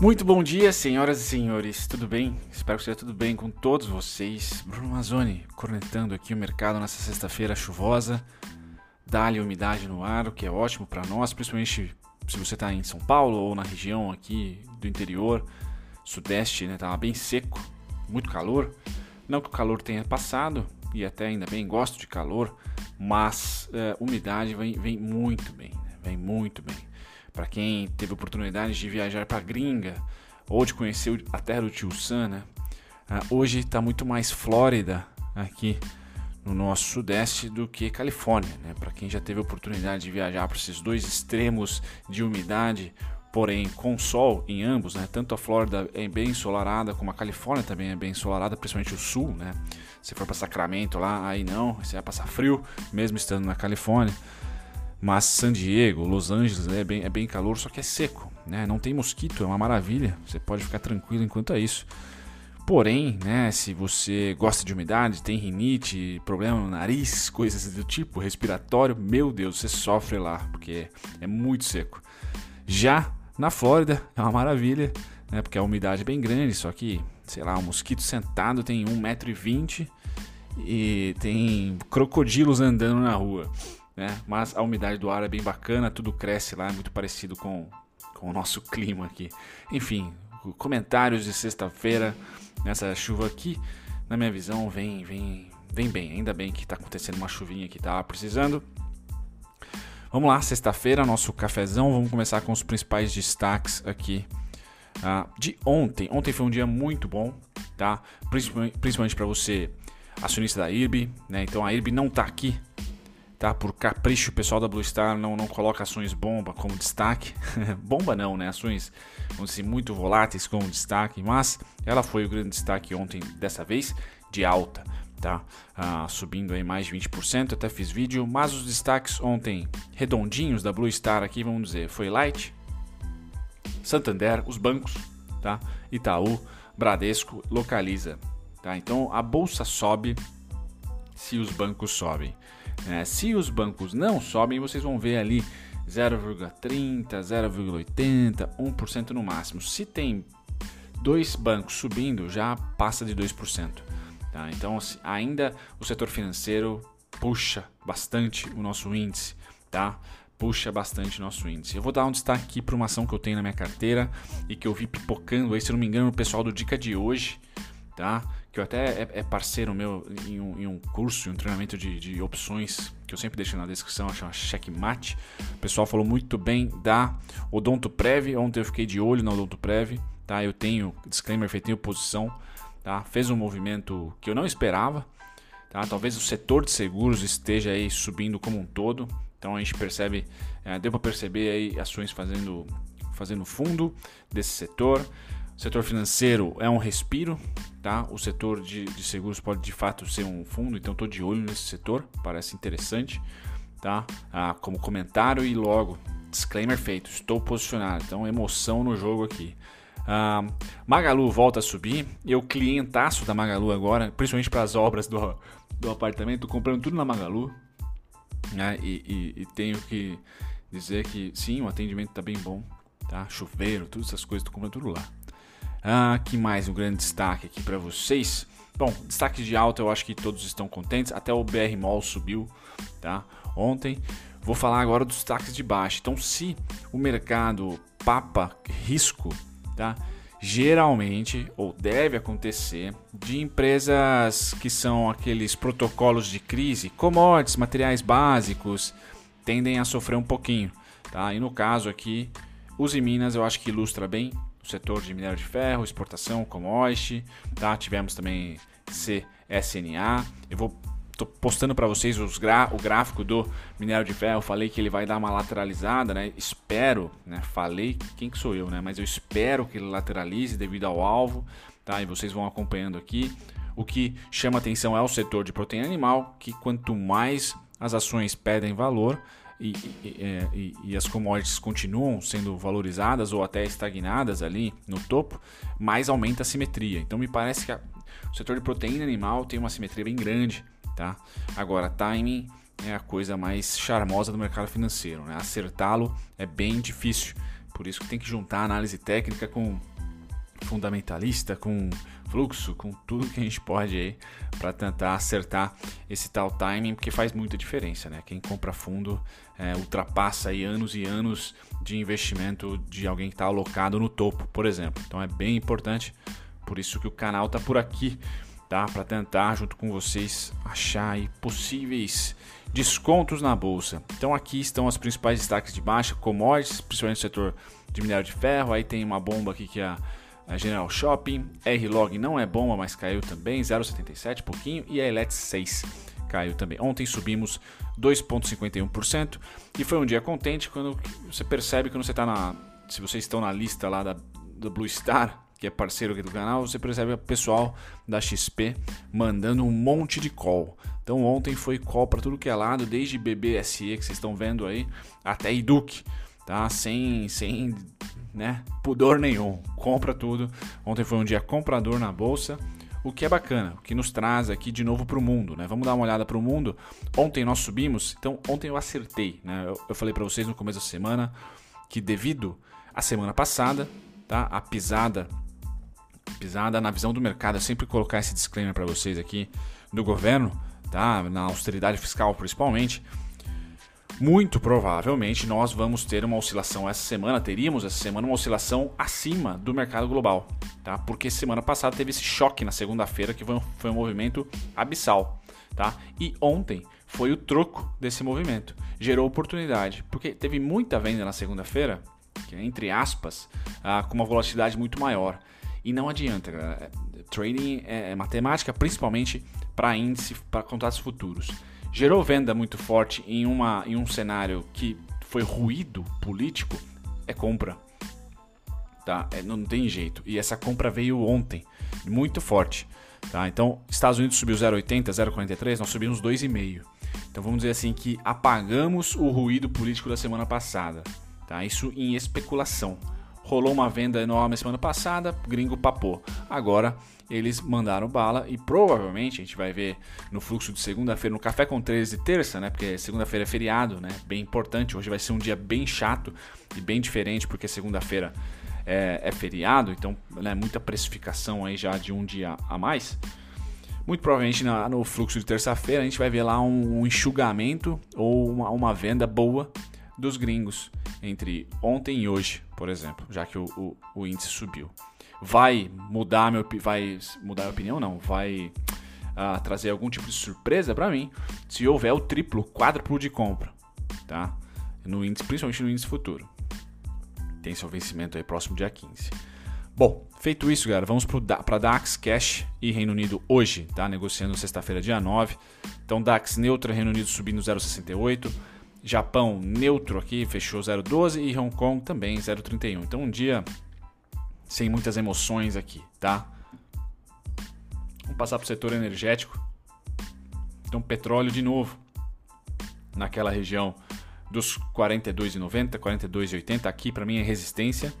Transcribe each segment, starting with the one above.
Muito bom dia, senhoras e senhores, tudo bem? Espero que esteja tudo bem com todos vocês. Bruno Mazzoni, cornetando aqui o mercado nessa sexta-feira chuvosa. Dá-lhe umidade no ar, o que é ótimo para nós, principalmente se você está em São Paulo ou na região aqui do interior, sudeste, né? Tava bem seco, muito calor. Não que o calor tenha passado, e até ainda bem gosto de calor, mas é, umidade vem, vem muito bem, né? vem muito bem. Para quem teve oportunidade de viajar para gringa ou de conhecer a terra do tio Sam, né? Ah, hoje está muito mais Flórida aqui no nosso sudeste do que Califórnia, né? Para quem já teve oportunidade de viajar para esses dois extremos de umidade, porém com sol em ambos, né? Tanto a Flórida é bem ensolarada como a Califórnia também é bem ensolarada, principalmente o sul, né? Se for para Sacramento lá, aí não, você vai passar frio, mesmo estando na Califórnia. Mas San Diego, Los Angeles é bem, é bem calor, só que é seco, né? Não tem mosquito, é uma maravilha. Você pode ficar tranquilo enquanto é isso. Porém, né, se você gosta de umidade, tem rinite, problema no nariz, coisas do tipo, respiratório, meu Deus, você sofre lá, porque é muito seco. Já na Flórida é uma maravilha, né, porque a umidade é bem grande, só que, sei lá, um mosquito sentado tem 1,20m e tem crocodilos andando na rua né? Mas a umidade do ar é bem bacana, tudo cresce lá, é muito parecido com, com o nosso clima aqui. Enfim, comentários de sexta-feira nessa chuva aqui, na minha visão, vem, vem, vem bem. Ainda bem que está acontecendo uma chuvinha que tá precisando. Vamos lá, sexta-feira, nosso cafezão. Vamos começar com os principais destaques aqui uh, de ontem. Ontem foi um dia muito bom, tá? Principalmente, para você, acionista da IRB, né? Então a IRB não está aqui tá? Por capricho, o pessoal da Blue Star não, não coloca ações bomba como destaque. bomba não, né? Ações, vamos muito voláteis como destaque, mas ela foi o grande destaque ontem, dessa vez, de alta, tá? Ah, subindo aí mais de 20%, até fiz vídeo, mas os destaques ontem redondinhos da Blue Star aqui, vamos dizer, foi Light, Santander, os bancos, tá? Itaú, Bradesco, Localiza, tá? Então a bolsa sobe se os bancos sobem. É, se os bancos não sobem, vocês vão ver ali 0,30, 0,80, 1% no máximo. Se tem dois bancos subindo, já passa de 2%. Tá? Então, assim, ainda o setor financeiro puxa bastante o nosso índice. Tá? Puxa bastante o nosso índice. Eu vou dar um destaque aqui para uma ação que eu tenho na minha carteira e que eu vi pipocando aí, se não me engano, o pessoal do Dica de hoje tá? Que eu até é, é parceiro meu em um, em um, curso, em um treinamento de, de, opções que eu sempre deixo na descrição, chama Checkmate. O pessoal falou muito bem da Odonto Prev. Ontem eu fiquei de olho na Odonto Prev, tá? Eu tenho disclaimer feito, tenho posição, tá? Fez um movimento que eu não esperava, tá? Talvez o setor de seguros esteja aí subindo como um todo. Então a gente percebe, é, deu para perceber aí ações fazendo fazendo fundo desse setor. Setor financeiro é um respiro, tá? O setor de, de seguros pode de fato ser um fundo, então estou de olho nesse setor, parece interessante, tá? Ah, como comentário e logo, disclaimer feito, estou posicionado, então emoção no jogo aqui. Ah, Magalu volta a subir, eu clientaço da Magalu agora, principalmente para as obras do, do apartamento, comprando tudo na Magalu, né? E, e, e tenho que dizer que sim, o atendimento está bem bom, tá? Chuveiro, todas essas coisas, tô comprando tudo lá. Ah, que mais um grande destaque aqui para vocês? Bom, destaques de alta eu acho que todos estão contentes. Até o BR Mall subiu, tá? Ontem. Vou falar agora dos destaques de baixo. Então, se o mercado papa risco, tá? Geralmente, ou deve acontecer, de empresas que são aqueles protocolos de crise, commodities, materiais básicos, tendem a sofrer um pouquinho, tá? E no caso aqui, os Minas eu acho que ilustra bem setor de minério de ferro, exportação, commodity, tá? Tivemos também CSNA. Eu vou tô postando para vocês gra o gráfico do minério de ferro. Falei que ele vai dar uma lateralizada, né? Espero, né? Falei, quem que sou eu, né? Mas eu espero que ele lateralize devido ao alvo, tá? E vocês vão acompanhando aqui. O que chama atenção é o setor de proteína animal, que quanto mais as ações pedem valor, e, e, é, e, e, as commodities continuam sendo valorizadas ou até estagnadas ali no topo, mais aumenta a simetria. Então me parece que a, o setor de proteína animal tem uma simetria bem grande. Tá? Agora, timing é a coisa mais charmosa do mercado financeiro. Né? Acertá-lo é bem difícil, Por isso que tem que juntar análise técnica com fundamentalista, com fluxo, com tudo que a gente pode aí para tentar acertar esse tal timing, porque faz muita diferença, né? Quem compra fundo é, ultrapassa aí anos e anos de investimento de alguém que está alocado no topo, por exemplo. Então é bem importante, por isso que o canal está por aqui, tá? Para tentar junto com vocês achar aí possíveis descontos na bolsa. Então aqui estão as principais destaques de baixa, commodities, principalmente no setor de minério de ferro. Aí tem uma bomba aqui que é a General Shopping, R-Log não é bomba, mas caiu também, 0,77, pouquinho, e a Elet 6 caiu também. Ontem subimos 2,51% e foi um dia contente quando você percebe quando você está na. Se vocês estão na lista lá da, do Blue Star, que é parceiro aqui do canal, você percebe o pessoal da XP mandando um monte de call. Então ontem foi call para tudo que é lado, desde BBSE que vocês estão vendo aí, até Eduque, tá? Sem, sem né? Pudor nenhum, compra tudo. Ontem foi um dia comprador na bolsa, o que é bacana, o que nos traz aqui de novo para o mundo, né? Vamos dar uma olhada para o mundo. Ontem nós subimos, então ontem eu acertei, né? Eu, eu falei para vocês no começo da semana que devido à semana passada, tá? A pisada, pisada na visão do mercado, eu sempre colocar esse disclaimer para vocês aqui do governo, tá? Na austeridade fiscal principalmente muito provavelmente nós vamos ter uma oscilação essa semana, teríamos essa semana uma oscilação acima do mercado global, tá? Porque semana passada teve esse choque na segunda-feira que foi um, foi um movimento abissal, tá? E ontem foi o troco desse movimento, gerou oportunidade, porque teve muita venda na segunda-feira, entre aspas, ah, com uma volatilidade muito maior. E não adianta, galera. Trading é matemática, principalmente para índice, para contratos futuros gerou venda muito forte em, uma, em um cenário que foi ruído político, é compra. Tá? É, não tem jeito. E essa compra veio ontem, muito forte. Tá? Então, Estados Unidos subiu 0,80, 0,43, nós subimos 2,5. Então vamos dizer assim que apagamos o ruído político da semana passada. Tá? Isso em especulação. Rolou uma venda enorme semana passada, gringo papou. Agora eles mandaram bala e provavelmente a gente vai ver no fluxo de segunda-feira, no café com 13 de terça, né? Porque segunda-feira é feriado, né? Bem importante. Hoje vai ser um dia bem chato e bem diferente, porque segunda-feira é, é, feriado, então né, muita precificação aí já de um dia a mais. Muito provavelmente na, no fluxo de terça-feira a gente vai ver lá um, um enxugamento ou uma, uma venda boa dos gringos entre ontem e hoje, por exemplo, já que o, o, o índice subiu. Vai mudar meu vai mudar a opinião não, vai uh, trazer algum tipo de surpresa para mim se houver o triplo, quádruplo de compra, tá? No índice, principalmente no índice futuro. Tem seu vencimento aí próximo dia 15. Bom, feito isso, galera, vamos para DAX, Cash e Reino Unido hoje, tá? Negociando sexta-feira, dia 9. Então, DAX neutro, Reino Unido subindo 0,68. Japão neutro aqui, fechou 0,12 e Hong Kong também 0,31. Então um dia sem muitas emoções aqui, tá? Vamos passar para o setor energético. Então petróleo de novo naquela região dos 42,90, 42,80 aqui para mim é resistência,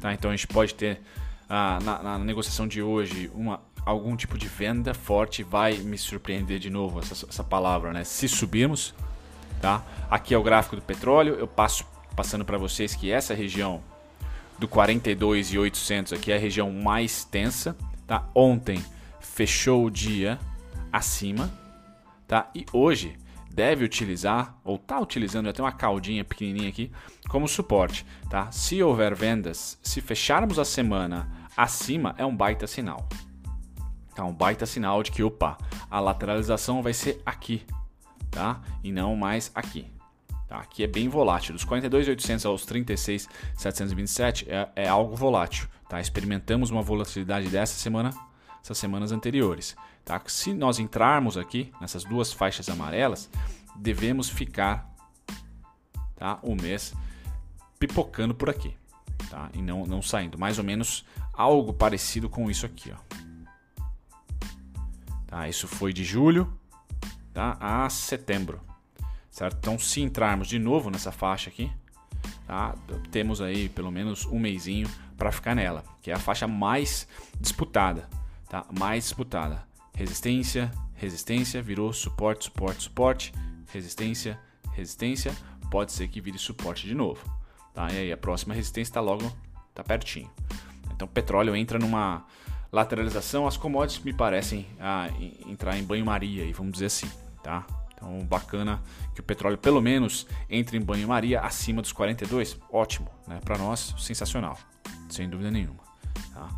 tá? Então a gente pode ter ah, na, na, negociação de hoje uma algum tipo de venda forte vai me surpreender de novo essa, essa palavra, né? Se subirmos Tá? Aqui é o gráfico do petróleo, eu passo passando para vocês que essa região do 42 e 800 aqui é a região mais tensa, tá? Ontem fechou o dia acima, tá? E hoje deve utilizar ou tá utilizando, tem uma caldinha pequenininha aqui como suporte, tá? Se houver vendas, se fecharmos a semana acima, é um baita sinal. Tá? Um baita sinal de que, opa, a lateralização vai ser aqui, tá? E não mais aqui. Tá? Aqui é bem volátil. Dos 42.800 aos 36.727 é, é algo volátil. Tá? Experimentamos uma volatilidade dessa semana, essas semanas anteriores. Tá? Se nós entrarmos aqui nessas duas faixas amarelas, devemos ficar tá? o mês pipocando por aqui. Tá? E não, não saindo. Mais ou menos algo parecido com isso aqui. Ó. Tá? Isso foi de julho tá? a setembro. Certo? Então, se entrarmos de novo nessa faixa aqui, tá? temos aí pelo menos um mêsinho para ficar nela, que é a faixa mais disputada, tá? mais disputada. Resistência, resistência, virou suporte, suporte, suporte, resistência, resistência, pode ser que vire suporte de novo. tá? E aí a próxima resistência está logo, tá pertinho. Então petróleo entra numa lateralização, as commodities me parecem ah, entrar em banho-maria, vamos dizer assim, tá? Então, bacana que o petróleo pelo menos entre em banho-maria acima dos 42. Ótimo, né? Para nós, sensacional, sem dúvida nenhuma. Tá?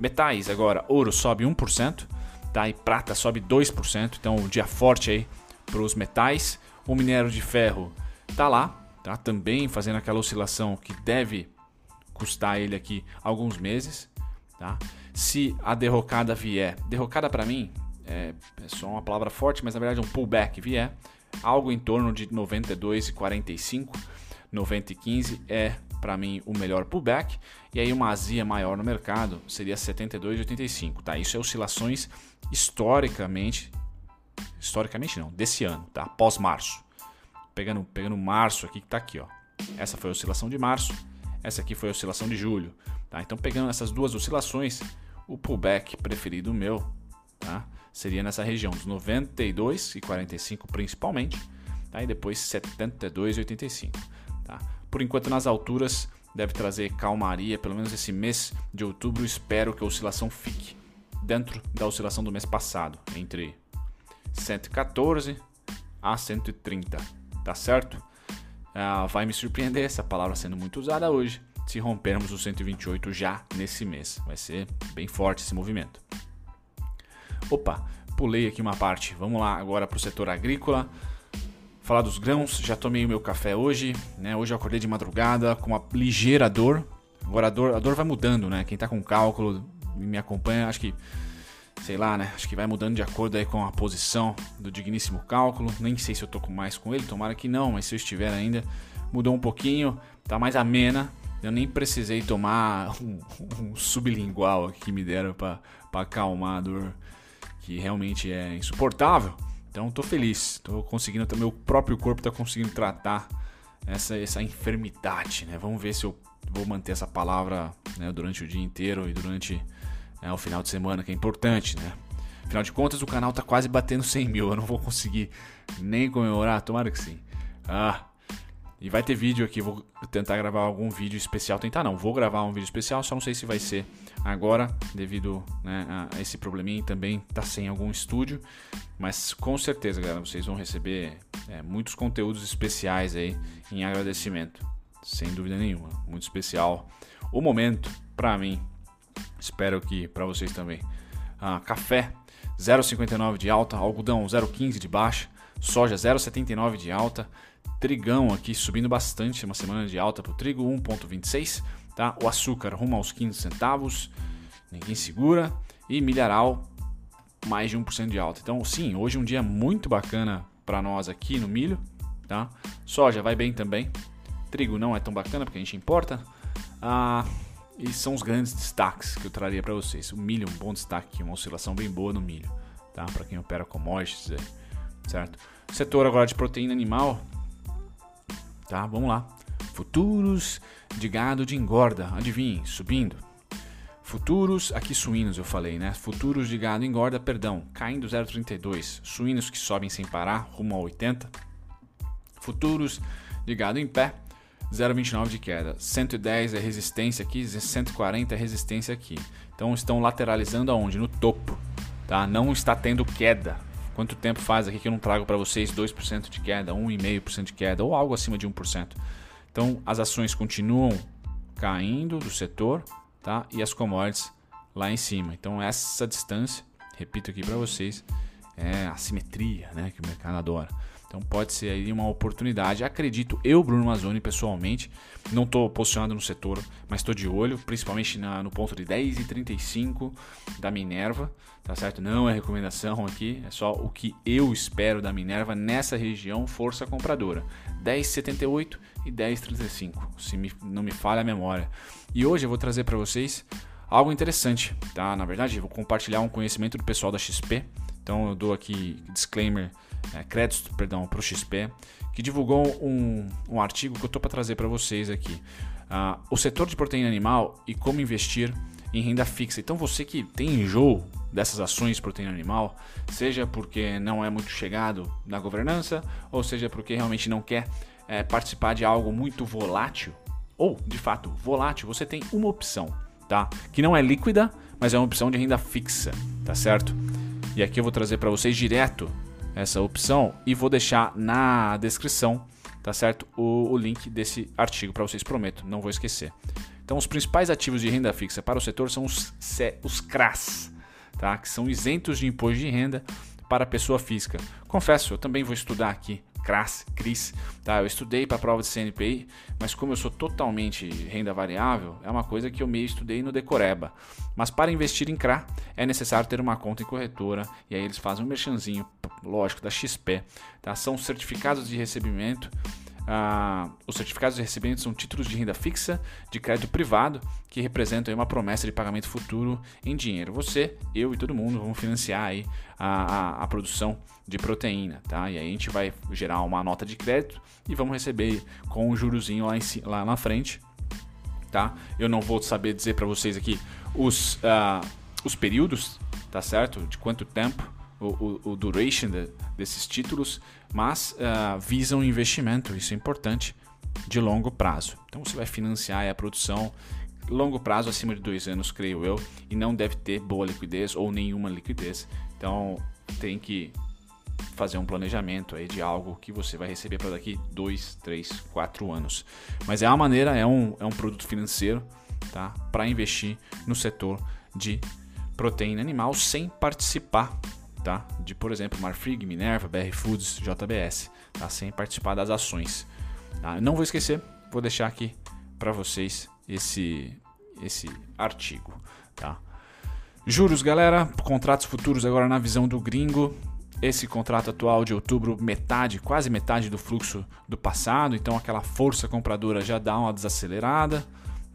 Metais agora, ouro sobe 1%, tá? E prata sobe 2%. Então, um dia forte aí para os metais. O minério de ferro tá lá, tá? Também fazendo aquela oscilação que deve custar ele aqui alguns meses, tá? Se a derrocada vier, derrocada para mim é, é só uma palavra forte, mas na verdade um pullback vier, algo em torno de 92,45, 90,15 é para mim o melhor pullback, e aí uma azia maior no mercado seria 72,85, tá? Isso é oscilações historicamente, historicamente não, desse ano, tá? Pós março. Pegando, pegando março aqui que tá aqui, ó. Essa foi a oscilação de março, essa aqui foi a oscilação de julho, tá? Então pegando essas duas oscilações, o pullback preferido meu, tá? Seria nessa região dos 92 e 45 principalmente, tá? e depois 72 e 85. Tá? Por enquanto nas alturas deve trazer calmaria, pelo menos esse mês de outubro espero que a oscilação fique dentro da oscilação do mês passado, entre 114 a 130, tá certo? Ah, vai me surpreender essa palavra sendo muito usada hoje, se rompermos o 128 já nesse mês. Vai ser bem forte esse movimento. Opa, pulei aqui uma parte. Vamos lá agora para o setor agrícola. Falar dos grãos. Já tomei o meu café hoje. Né? Hoje eu acordei de madrugada com uma ligeira dor. Agora a dor, a dor vai mudando, né? Quem está com cálculo me acompanha, acho que sei lá, né? Acho que vai mudando de acordo aí com a posição do digníssimo cálculo. Nem sei se eu tô mais com ele, tomara que não, mas se eu estiver ainda, mudou um pouquinho, tá mais amena. Eu nem precisei tomar um, um sublingual que me deram para acalmar a dor que realmente é insuportável. Então estou feliz, estou conseguindo, meu próprio corpo está conseguindo tratar essa, essa enfermidade, né? Vamos ver se eu vou manter essa palavra né, durante o dia inteiro e durante né, o final de semana, que é importante, né? Afinal de contas, o canal está quase batendo 100 mil, eu não vou conseguir nem comemorar, tomara que sim. Ah, e vai ter vídeo aqui, vou tentar gravar algum vídeo especial. Tentar não, vou gravar um vídeo especial, só não sei se vai ser agora, devido né, a esse probleminha também tá sem algum estúdio. Mas com certeza, galera, vocês vão receber é, muitos conteúdos especiais aí em agradecimento. Sem dúvida nenhuma, muito especial. O momento, para mim, espero que para vocês também. Ah, café 0,59 de alta, algodão 0,15 de baixa, soja 0,79 de alta, Trigão aqui subindo bastante, uma semana de alta para o trigo, 1,26. Tá? O açúcar rumo aos 15 centavos, ninguém segura. E milharal, mais de 1% de alta. Então, sim, hoje é um dia muito bacana para nós aqui no milho. Tá? Soja vai bem também. Trigo não é tão bacana porque a gente importa. Ah, e são os grandes destaques que eu traria para vocês. O milho, um bom destaque, uma oscilação bem boa no milho, tá? Para quem opera commodities, certo? Setor agora de proteína animal, tá? Vamos lá. Futuros de gado de engorda, adivinhe, subindo. Futuros, aqui suínos eu falei, né? Futuros de gado engorda, perdão, caindo 0,32. Suínos que sobem sem parar, rumo a 80. Futuros de gado em pé, 0,29 de queda. 110 é resistência aqui, 140 é resistência aqui. Então estão lateralizando aonde? No topo, tá? Não está tendo queda. Quanto tempo faz aqui que eu não trago para vocês 2% de queda, 1,5% de queda ou algo acima de 1%? Então as ações continuam caindo do setor tá? e as commodities lá em cima. Então essa distância, repito aqui para vocês, é a simetria né, que o mercado adora. Então pode ser aí uma oportunidade. Acredito eu, Bruno Mazzoni, pessoalmente, não estou posicionado no setor, mas estou de olho, principalmente na, no ponto de 10,35 da Minerva, tá certo? Não é recomendação aqui, é só o que eu espero da Minerva nessa região, força compradora. 10,78 e 10,35, se me, não me falha a memória. E hoje eu vou trazer para vocês algo interessante, tá? Na verdade, vou compartilhar um conhecimento do pessoal da XP. Então eu dou aqui disclaimer é, crédito perdão, para o XP, que divulgou um, um artigo que eu estou para trazer para vocês aqui. Uh, o setor de proteína animal e como investir em renda fixa. Então você que tem enjoo dessas ações de proteína animal, seja porque não é muito chegado na governança, ou seja porque realmente não quer é, participar de algo muito volátil, ou de fato volátil, você tem uma opção, tá? Que não é líquida, mas é uma opção de renda fixa, tá certo? E aqui eu vou trazer para vocês direto essa opção e vou deixar na descrição, tá certo? O, o link desse artigo para vocês, prometo, não vou esquecer. Então, os principais ativos de renda fixa para o setor são os, os CRAS, tá? que são isentos de imposto de renda para pessoa física. Confesso, eu também vou estudar aqui CRAS, CRIS, tá? Eu estudei para a prova de CNPI, mas como eu sou totalmente renda variável, é uma coisa que eu meio estudei no Decoreba. Mas para investir em CRA, é necessário ter uma conta em corretora, e aí eles fazem um merchanzinho, lógico, da XP, tá? São certificados de recebimento ah, os certificados de recebimento são títulos de renda fixa de crédito privado que representam uma promessa de pagamento futuro em dinheiro. Você, eu e todo mundo vamos financiar aí a, a, a produção de proteína, tá? E aí a gente vai gerar uma nota de crédito e vamos receber com um jurozinho lá, em, lá na frente, tá? Eu não vou saber dizer para vocês aqui os, uh, os períodos, tá certo? De quanto tempo o, o, o duration de, desses títulos, mas uh, visam investimento, isso é importante, de longo prazo. Então você vai financiar a produção longo prazo acima de dois anos, creio eu, e não deve ter boa liquidez ou nenhuma liquidez. Então tem que fazer um planejamento aí de algo que você vai receber para daqui dois, três, quatro anos. Mas é uma maneira, é um, é um produto financeiro tá? para investir no setor de proteína animal sem participar tá? De, por exemplo, Marfrig, Minerva, BR Foods, JBS, tá? Sem participar das ações. Tá? Não vou esquecer, vou deixar aqui para vocês esse esse artigo, tá? Juros, galera, contratos futuros agora na visão do gringo. Esse contrato atual de outubro, metade, quase metade do fluxo do passado, então aquela força compradora já dá uma desacelerada.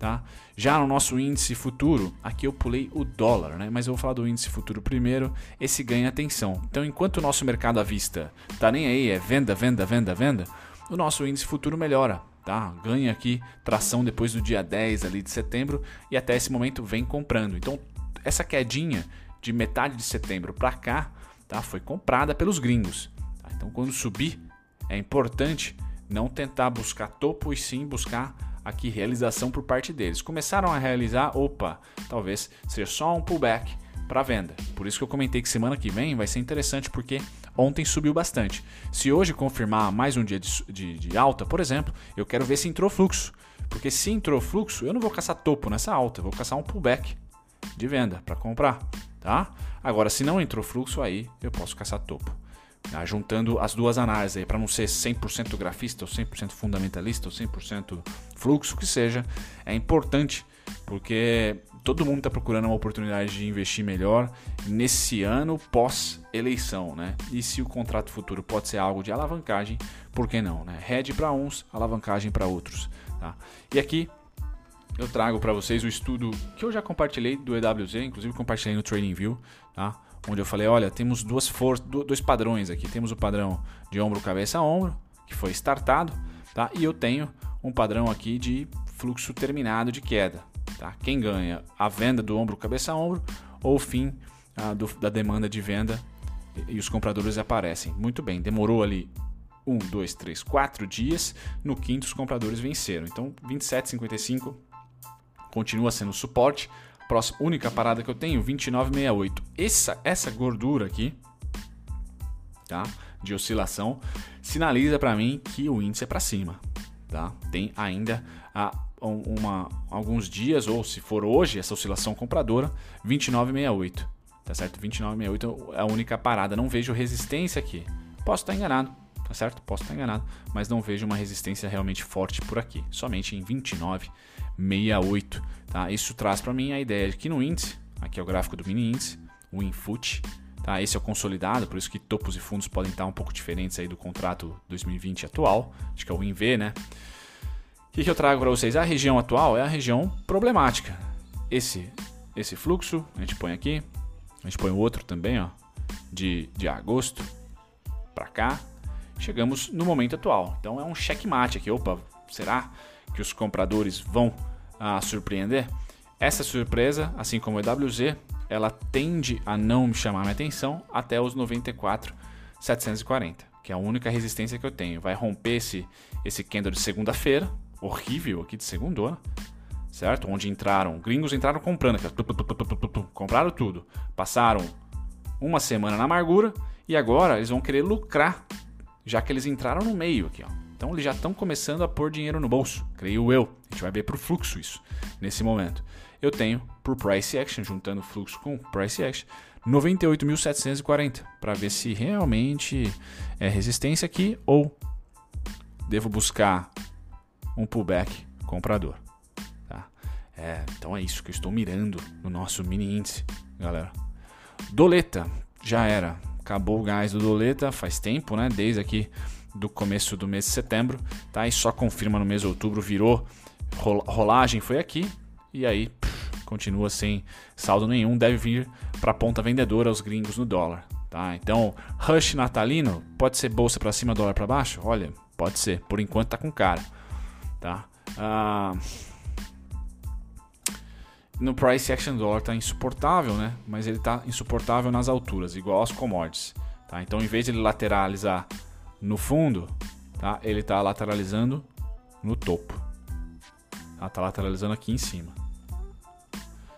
Tá? Já no nosso índice futuro, aqui eu pulei o dólar, né? mas eu vou falar do índice futuro primeiro, esse ganha atenção. Então, enquanto o nosso mercado à vista tá nem aí, é venda, venda, venda, venda, o nosso índice futuro melhora. Tá? Ganha aqui tração depois do dia 10 ali de setembro e até esse momento vem comprando. Então, essa quedinha de metade de setembro para cá tá? foi comprada pelos gringos. Tá? Então, quando subir, é importante não tentar buscar topo e sim buscar aqui realização por parte deles. Começaram a realizar, opa, talvez seja só um pullback para venda. Por isso que eu comentei que semana que vem vai ser interessante porque ontem subiu bastante. Se hoje confirmar mais um dia de, de, de alta, por exemplo, eu quero ver se entrou fluxo. Porque se entrou fluxo, eu não vou caçar topo nessa alta, vou caçar um pullback de venda para comprar, tá? Agora, se não entrou fluxo, aí eu posso caçar topo. Tá? Juntando as duas análises para não ser 100% grafista, ou 100% fundamentalista, ou 100% fluxo, que seja, é importante porque todo mundo está procurando uma oportunidade de investir melhor nesse ano pós-eleição, né? E se o contrato futuro pode ser algo de alavancagem, por que não, né? Hedge para uns, alavancagem para outros, tá? E aqui eu trago para vocês o estudo que eu já compartilhei do EWZ, inclusive compartilhei no TradingView, tá? Onde eu falei, olha, temos duas dois padrões aqui. Temos o padrão de ombro, cabeça ombro, que foi startado, tá? E eu tenho um padrão aqui de fluxo terminado de queda, tá? Quem ganha a venda do ombro, cabeça ombro ou o fim ah, do, da demanda de venda e, e os compradores aparecem. Muito bem, demorou ali um, dois, três, quatro dias. No quinto, os compradores venceram. Então, 27,55 continua sendo suporte. Próxima, única parada que eu tenho, 29,68. Essa, essa gordura aqui, tá? De oscilação, sinaliza para mim que o índice é para cima, tá? Tem ainda a, uma, alguns dias, ou se for hoje, essa oscilação compradora, 29,68. Tá certo? 29,68 é a única parada. Não vejo resistência aqui. Posso estar enganado, tá certo? Posso estar enganado, mas não vejo uma resistência realmente forte por aqui. Somente em 29,68. Tá? Isso traz para mim a ideia de que no índice, aqui é o gráfico do mini índice, o Infut, tá? esse é o consolidado, por isso que topos e fundos podem estar um pouco diferentes aí do contrato 2020 atual, acho que é o INV, né? O que, que eu trago para vocês? A região atual é a região problemática. Esse, esse fluxo, a gente põe aqui, a gente põe o outro também, ó, de, de agosto para cá, chegamos no momento atual. Então é um checkmate aqui. Opa, será que os compradores vão a surpreender. Essa surpresa, assim como o EWZ, ela tende a não me chamar minha atenção até os 94,740, que é a única resistência que eu tenho. Vai romper esse, esse candle de segunda-feira, horrível aqui de segundona, certo? Onde entraram, gringos entraram comprando, compraram tudo, passaram uma semana na amargura e agora eles vão querer lucrar, já que eles entraram no meio aqui, ó. Então eles já estão começando a pôr dinheiro no bolso, creio eu. A gente vai ver por fluxo isso nesse momento. Eu tenho por price action, juntando fluxo com price action, 98.740 para ver se realmente é resistência aqui ou devo buscar um pullback comprador. Tá? É, então é isso que eu estou mirando no nosso mini índice, galera. Doleta, já era. Acabou o gás do Doleta faz tempo, né? Desde aqui do começo do mês de setembro, tá? E só confirma no mês de outubro, virou rolagem foi aqui e aí pff, continua sem saldo nenhum, deve vir para a ponta vendedora os gringos no dólar, tá? Então, rush natalino pode ser bolsa para cima, dólar para baixo? Olha, pode ser. Por enquanto tá com cara, tá? Ah, no price action dólar tá insuportável, né? Mas ele tá insuportável nas alturas, igual aos commodities, tá? Então, em vez de ele lateralizar no fundo, tá? Ele está lateralizando no topo. Está lateralizando aqui em cima.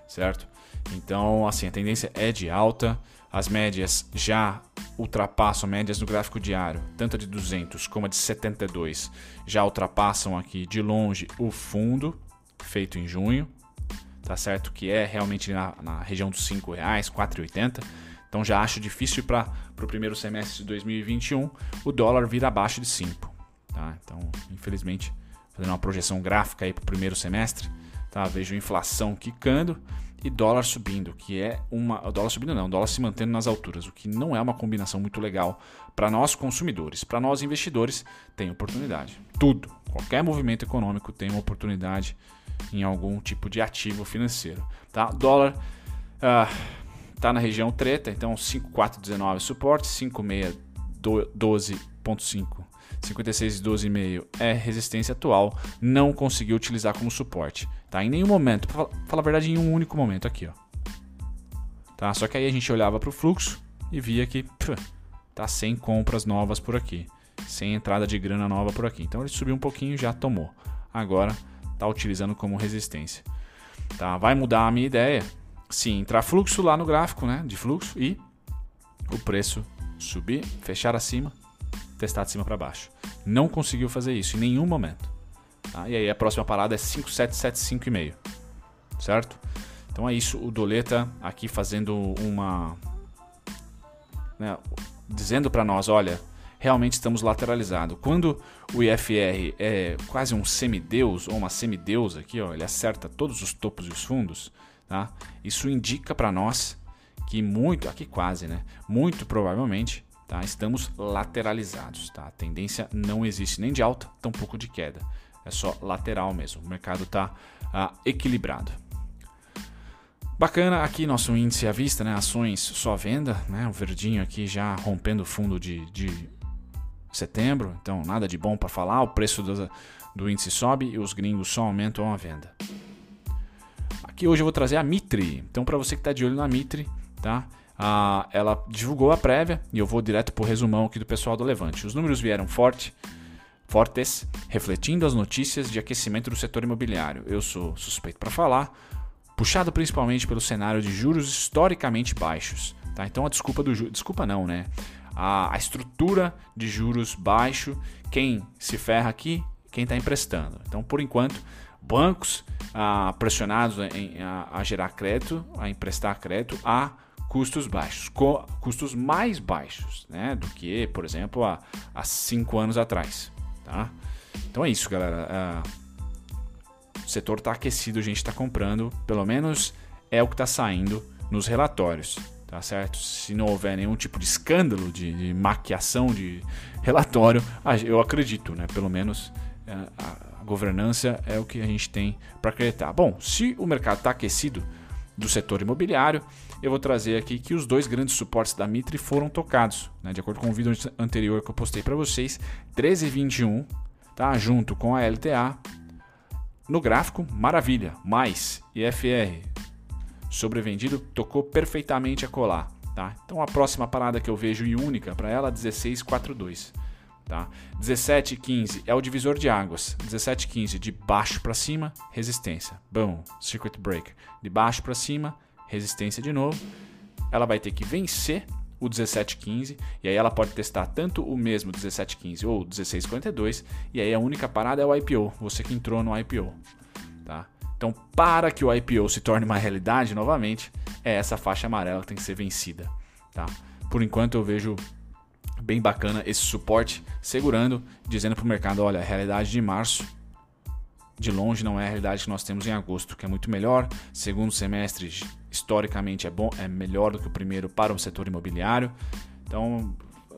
Certo? Então, assim, a tendência é de alta. As médias já ultrapassam médias no gráfico diário, tanto a de 200 como a de 72, já ultrapassam aqui de longe o fundo feito em junho, tá certo? Que é realmente na, na região dos R$ 5,00, 4,80. Então já acho difícil para o primeiro semestre de 2021 o dólar vir abaixo de 5. Tá? Então, infelizmente, fazendo uma projeção gráfica para o primeiro semestre, tá? vejo inflação quicando e dólar subindo, que é uma. Dólar subindo não, dólar se mantendo nas alturas, o que não é uma combinação muito legal para nós consumidores. Para nós investidores, tem oportunidade. Tudo, qualquer movimento econômico tem uma oportunidade em algum tipo de ativo financeiro. Tá? Dólar. Está na região treta, então 5419 suporte, 5612.5, 5612,5 é resistência atual, não conseguiu utilizar como suporte, tá? Em nenhum momento, para falar a verdade, em um único momento aqui, ó. Tá? Só que aí a gente olhava para o fluxo e via que pff, tá sem compras novas por aqui, sem entrada de grana nova por aqui. Então ele subiu um pouquinho e já tomou. Agora tá utilizando como resistência. Tá? Vai mudar a minha ideia sim entrar fluxo lá no gráfico né, de fluxo e o preço subir, fechar acima, testar de cima para baixo. Não conseguiu fazer isso em nenhum momento. Tá? E aí a próxima parada é 5775,5. Certo? Então é isso, o Doleta aqui fazendo uma. Né, dizendo para nós: olha, realmente estamos lateralizados. Quando o IFR é quase um semideus ou uma semideusa aqui, ó, ele acerta todos os topos e os fundos, Tá? Isso indica para nós que muito, aqui quase, né? Muito provavelmente, tá? Estamos lateralizados, tá? A tendência não existe nem de alta, tampouco de queda. É só lateral mesmo. O mercado está ah, equilibrado. Bacana aqui nosso índice à vista, né? Ações só venda, né? O verdinho aqui já rompendo o fundo de, de setembro, então nada de bom para falar. O preço do, do índice sobe e os gringos só aumentam a venda. Aqui hoje eu vou trazer a Mitre. Então, para você que está de olho na Mitre, tá? Ah, ela divulgou a prévia e eu vou direto para o resumão aqui do pessoal do Levante. Os números vieram forte, fortes, refletindo as notícias de aquecimento do setor imobiliário. Eu sou suspeito para falar, puxado principalmente pelo cenário de juros historicamente baixos. Tá? Então a desculpa do desculpa não, né? A, a estrutura de juros baixo, quem se ferra aqui, quem está emprestando. Então, por enquanto, bancos ah, pressionados em, a, a, gerar crédito, a emprestar crédito a custos baixos, custos mais baixos né, do que, por exemplo, há, há cinco anos atrás. Tá? Então é isso, galera. Ah, o setor está aquecido, a gente está comprando, pelo menos é o que está saindo nos relatórios. Tá certo? Se não houver nenhum tipo de escândalo de, de maquiação de relatório, eu acredito, né? Pelo menos é, a governança é o que a gente tem para acreditar. Bom, se o mercado está aquecido do setor imobiliário, eu vou trazer aqui que os dois grandes suportes da Mitre foram tocados, né? de acordo com o vídeo anterior que eu postei para vocês, 13,21, tá? junto com a LTA. No gráfico, maravilha, mais IFR sobrevendido, tocou perfeitamente a colar. Tá? Então a próxima parada que eu vejo e única para ela, 16,42. Tá? 17,15 é o divisor de águas. 17,15 de baixo para cima, resistência. Bom, circuit breaker. De baixo para cima, resistência de novo. Ela vai ter que vencer o 1715 e aí ela pode testar tanto o mesmo 1715 ou 1642 e aí a única parada é o IPO, você que entrou no IPO, tá? Então, para que o IPO se torne uma realidade novamente, é essa faixa amarela que tem que ser vencida, tá? Por enquanto eu vejo bem bacana esse suporte segurando, dizendo para o mercado, olha, a realidade de março de longe não é a realidade que nós temos em agosto, que é muito melhor. Segundo semestre, historicamente, é bom, é melhor do que o primeiro para o setor imobiliário. Então,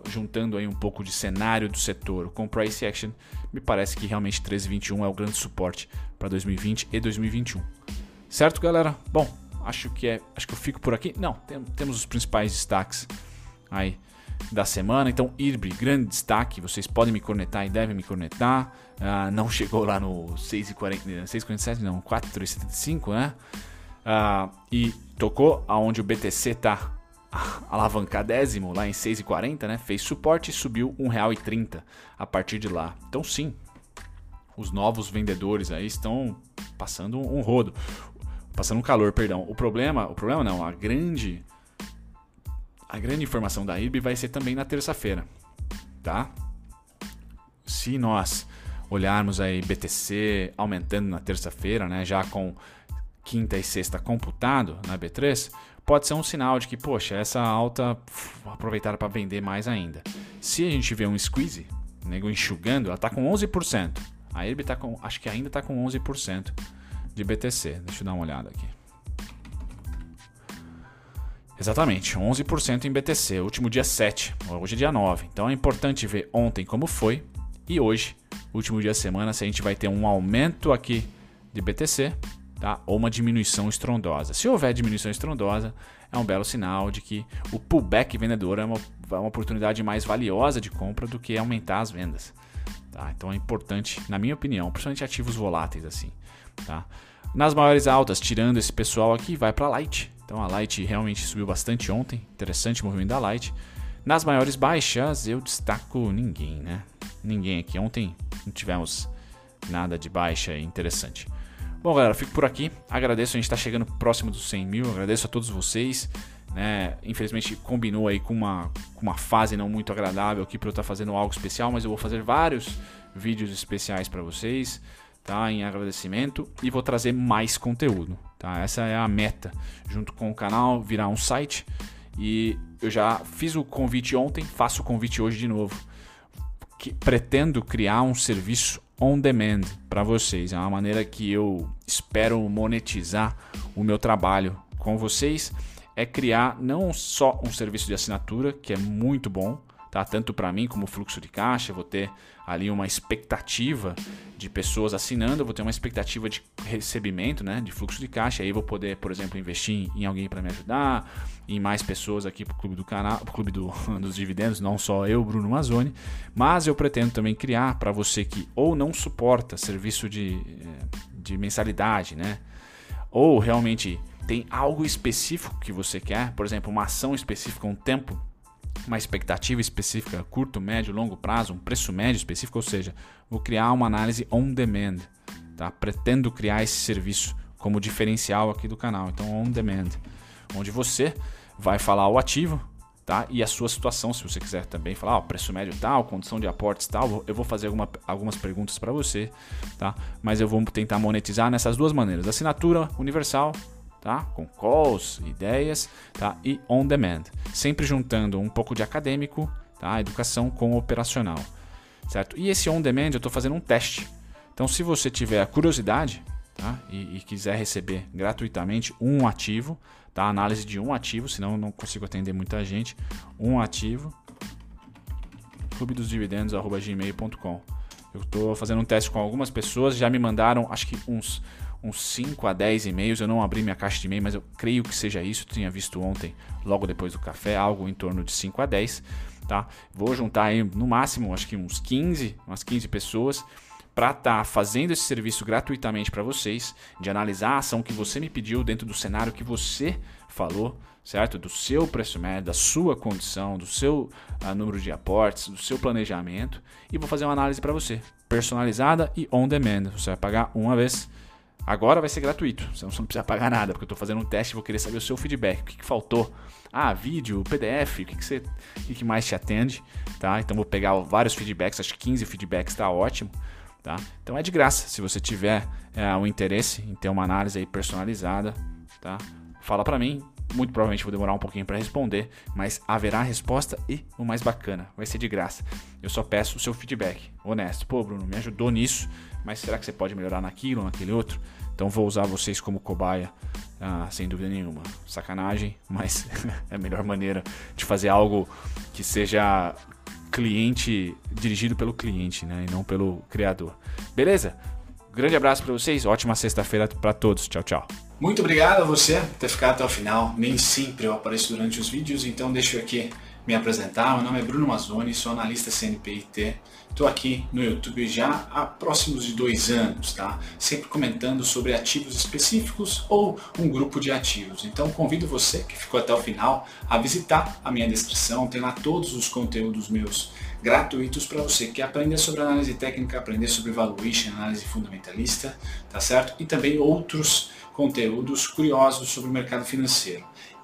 juntando aí um pouco de cenário do setor com price action, me parece que realmente 1321 é o grande suporte para 2020 e 2021. Certo, galera? Bom, acho que é, acho que eu fico por aqui. Não, tem, temos os principais destaques aí da semana. Então, IRB, grande destaque. Vocês podem me cornetar e devem me cornetar. Uh, não chegou lá no 6,47, não, 4,75, né? Uh, e tocou aonde o BTC está alavancadésimo, lá em 6,40, né? Fez suporte e subiu R$ 1,30 a partir de lá. Então, sim, os novos vendedores aí estão passando um rodo, passando um calor, perdão. O problema, o problema não, a grande a grande informação da IRB vai ser também na terça-feira, tá? Se nós olharmos aí BTC aumentando na terça-feira, né, já com quinta e sexta computado na B3, pode ser um sinal de que, poxa, essa alta aproveitar para vender mais ainda. Se a gente vê um squeeze, nego enxugando, ela está com 11%. A IRB tá com, acho que ainda está com 11% de BTC. Deixa eu dar uma olhada aqui. Exatamente, 11% em BTC, último dia 7, hoje é dia 9. Então é importante ver ontem como foi e hoje, último dia da semana, se a gente vai ter um aumento aqui de BTC tá? ou uma diminuição estrondosa. Se houver diminuição estrondosa, é um belo sinal de que o pullback vendedor é uma, é uma oportunidade mais valiosa de compra do que aumentar as vendas. Tá? Então é importante, na minha opinião, principalmente ativos voláteis assim. Tá? Nas maiores altas, tirando esse pessoal aqui, vai para Light. Então a Light realmente subiu bastante ontem. Interessante o movimento da Light. Nas maiores baixas, eu destaco ninguém, né? Ninguém aqui. Ontem não tivemos nada de baixa interessante. Bom, galera, fico por aqui. Agradeço, a gente está chegando próximo dos 100 mil. Agradeço a todos vocês. Né? Infelizmente combinou aí com uma, com uma fase não muito agradável aqui para eu estar tá fazendo algo especial, mas eu vou fazer vários vídeos especiais para vocês tá? Em agradecimento e vou trazer mais conteúdo, tá? Essa é a meta, junto com o canal virar um site e eu já fiz o convite ontem, faço o convite hoje de novo. Que pretendo criar um serviço on demand para vocês. É uma maneira que eu espero monetizar o meu trabalho com vocês é criar não só um serviço de assinatura, que é muito bom, tá? Tanto para mim como fluxo de caixa, vou ter ali uma expectativa de pessoas assinando, vou ter uma expectativa de recebimento, né, de fluxo de caixa, aí vou poder, por exemplo, investir em alguém para me ajudar, em mais pessoas aqui para o clube do canal, pro clube do, dos dividendos, não só eu, Bruno Mazzoni, mas eu pretendo também criar para você que ou não suporta serviço de, eh, de mensalidade, né, ou realmente tem algo específico que você quer, por exemplo, uma ação específica, um tempo uma expectativa específica, curto, médio, longo prazo, um preço médio específico, ou seja, vou criar uma análise on demand, tá? Pretendo criar esse serviço como diferencial aqui do canal, então on demand, onde você vai falar o ativo, tá? E a sua situação, se você quiser também falar, ó, preço médio tal, condição de aportes tal, eu vou fazer alguma, algumas perguntas para você, tá? Mas eu vou tentar monetizar nessas duas maneiras: assinatura universal tá? Com calls, ideias, tá? E on demand, sempre juntando um pouco de acadêmico, tá? Educação com operacional, certo? E esse on demand eu estou fazendo um teste. Então, se você tiver a curiosidade, tá? E, e, quiser receber gratuitamente um ativo, tá? Análise de um ativo, senão eu não consigo atender muita gente. Um ativo, clube dos dividendos@gmail.com. Eu estou fazendo um teste com algumas pessoas, já me mandaram, acho que uns uns 5 a 10 e-mails. Eu não abri minha caixa de e-mail, mas eu creio que seja isso. Eu tinha visto ontem, logo depois do café, algo em torno de 5 a 10. Tá? Vou juntar aí no máximo, acho que uns 15, umas 15 pessoas para estar tá fazendo esse serviço gratuitamente para vocês, de analisar a ação que você me pediu dentro do cenário que você falou, certo? Do seu preço médio, da sua condição, do seu uh, número de aportes, do seu planejamento, e vou fazer uma análise para você, personalizada e on demand. Você vai pagar uma vez. Agora vai ser gratuito, você não precisa pagar nada, porque eu estou fazendo um teste e vou querer saber o seu feedback. O que, que faltou? Ah, vídeo, PDF, o que, que, você, o que, que mais te atende? Tá? Então vou pegar vários feedbacks, acho que 15 feedbacks está ótimo. Tá? Então é de graça, se você tiver é, um interesse em ter uma análise aí personalizada, tá? fala para mim, muito provavelmente vou demorar um pouquinho para responder, mas haverá resposta e o mais bacana, vai ser de graça. Eu só peço o seu feedback, honesto. Pô, Bruno, me ajudou nisso, mas será que você pode melhorar naquilo, naquele outro? Então vou usar vocês como cobaia, ah, sem dúvida nenhuma. Sacanagem, mas é a melhor maneira de fazer algo que seja cliente dirigido pelo cliente, né, e não pelo criador. Beleza? Grande abraço para vocês, ótima sexta-feira para todos. Tchau, tchau. Muito obrigado a você por ter ficado até o final. Nem sempre eu apareço durante os vídeos, então deixa eu aqui me apresentar. Meu nome é Bruno Mazzoni, sou analista CNPIT. Estou aqui no YouTube já há próximos de dois anos, tá? Sempre comentando sobre ativos específicos ou um grupo de ativos. Então convido você que ficou até o final a visitar a minha descrição. Tem lá todos os conteúdos meus gratuitos para você que aprender sobre análise técnica, aprender sobre valuation, análise fundamentalista, tá certo? E também outros conteúdos curiosos sobre o mercado financeiro.